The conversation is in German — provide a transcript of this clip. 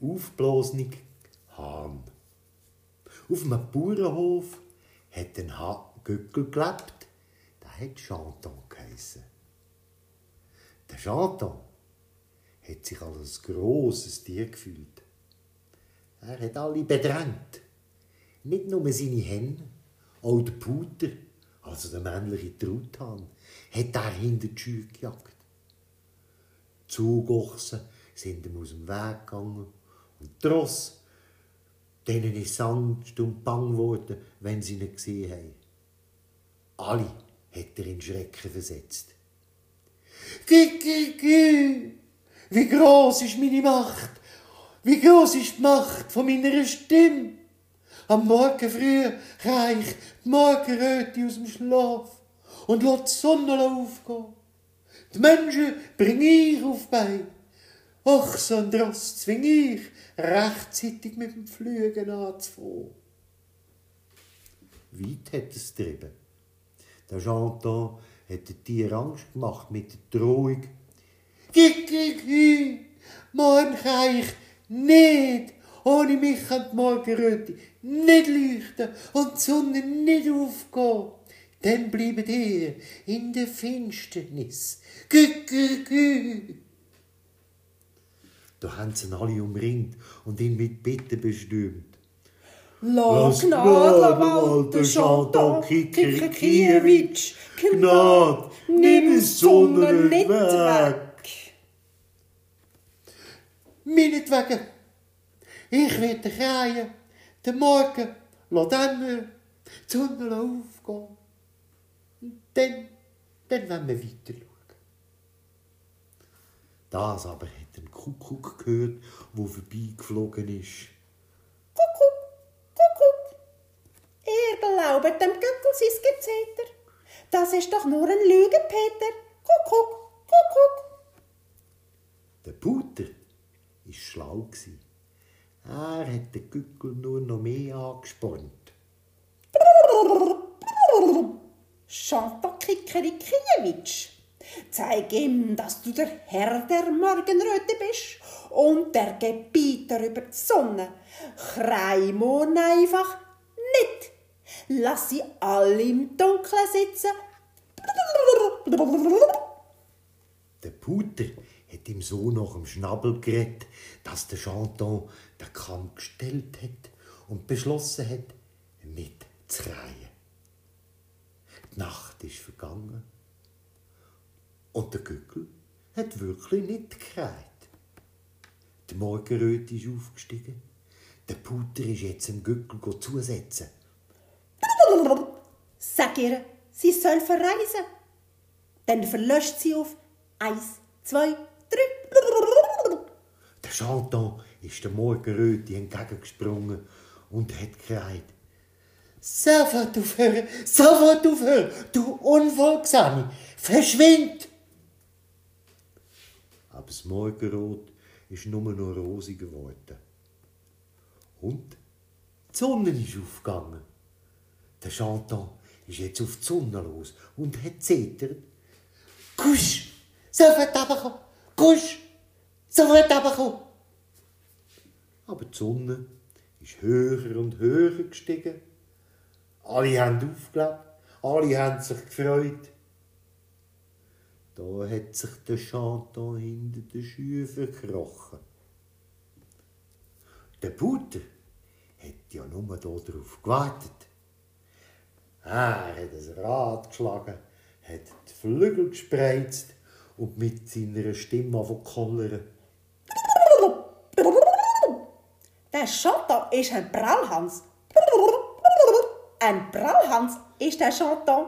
aufblasene Hahn. Auf einem Bauernhof hat ein Gückel gelebt, der hat Chanton geheissen. Der Chanton hat sich als ein grosses Tier gefühlt. Er hat alle bedrängt. Nicht nur seine Hände, auch der Puter, also der männliche Truthahn, hat er hinter die Schür gejagt. Zugochsen sind ihm aus dem Weg gegangen und Ross, denen ist Angst und bang geworden, wenn sie ihn gesehen haben. Alle hat er in Schrecken versetzt. Gü, gü. Wie groß ist meine Macht? Wie groß ist die Macht von meiner Stimme? Am Morgen früh reich die Morgenröte aus dem Schlaf und lass die Sonne aufgehen. Die Menschen bring ich auf Bein. Ach, so ein Dross zwing ich, rechtzeitig mit dem Flügen anzufangen. Weit hat es getrieben. Der Chanton hat den Tier Angst gemacht mit der Drohung. Gig, morgen kann ich nicht, ohne mich kann die Morgenröte nicht leuchten und die Sonne nicht aufgehen. Dann bleibt ihr in der Finsternis. Gü, sie ihn alle umringt und ihn mit Bitten bestimmt. Lass Gnade, Walter, Chantal, Kikikiewicz, Gnade, nimm die Sonne nicht weg. Meinetwegen. Ich werde kreien. Den Morgen lass dann die Sonne aufgehen. Und dann, dann wollen wir weiter schauen. Das aber hat ein Kuckuck gehört, wo vorbeigeflogen ist. Kuckuck, Kuckuck. Ihr glaubet dem Gückel sein Gezeter. Das ist doch nur ein Lüge, Peter. Kuckuck, Kuckuck. Der Puter war schlau. Er hat den Gückel nur noch mehr angespornt. Chantal Kikerikiewicz, zeig ihm, dass du der Herr der Morgenröte bist und der Gebieter über die Sonne. Kreimon einfach nicht. Lass sie alle im Dunkeln sitzen. Der Puter hat ihm so nach dem Schnabel geredet, dass der Chanton den Kamm gestellt hat und beschlossen hat, nicht zu kreien. Die Nacht ist vergangen und der Gückel hat wirklich nicht gekräht. Die Morgenröte ist aufgestiegen. Der Puter ist jetzt dem Gückel zusetzen. Sag ihr, sie soll verreisen. Dann verlöscht sie auf eins, zwei, drei. Der Chanton ist der Morgenröte entgegengesprungen und hat gekräht. Sofort aufhören, sofort aufhören, du Unfolgsame, verschwind! Aber das Morgenrot ist nur noch rosig geworden. Und die Sonne ist aufgegangen. Der Chanton ist jetzt auf die Sonne los und hat zetert. Kusch, sofort runterkommen, kusch, sofort runterkommen. Aber die Sonne ist höher und höher gestiegen. Alle haben aufgelebt, alle haben sich gefreut. Da hat sich der Chanton hinter den Schuhen verkrochen. Der Puter hat ja nur darauf gewartet. Er hat ein Rad geschlagen, hat die Flügel gespreizt und mit seiner Stimme angefangen Der Chanton ist ein Prallhans. Ein Prallhans ist der Chanton.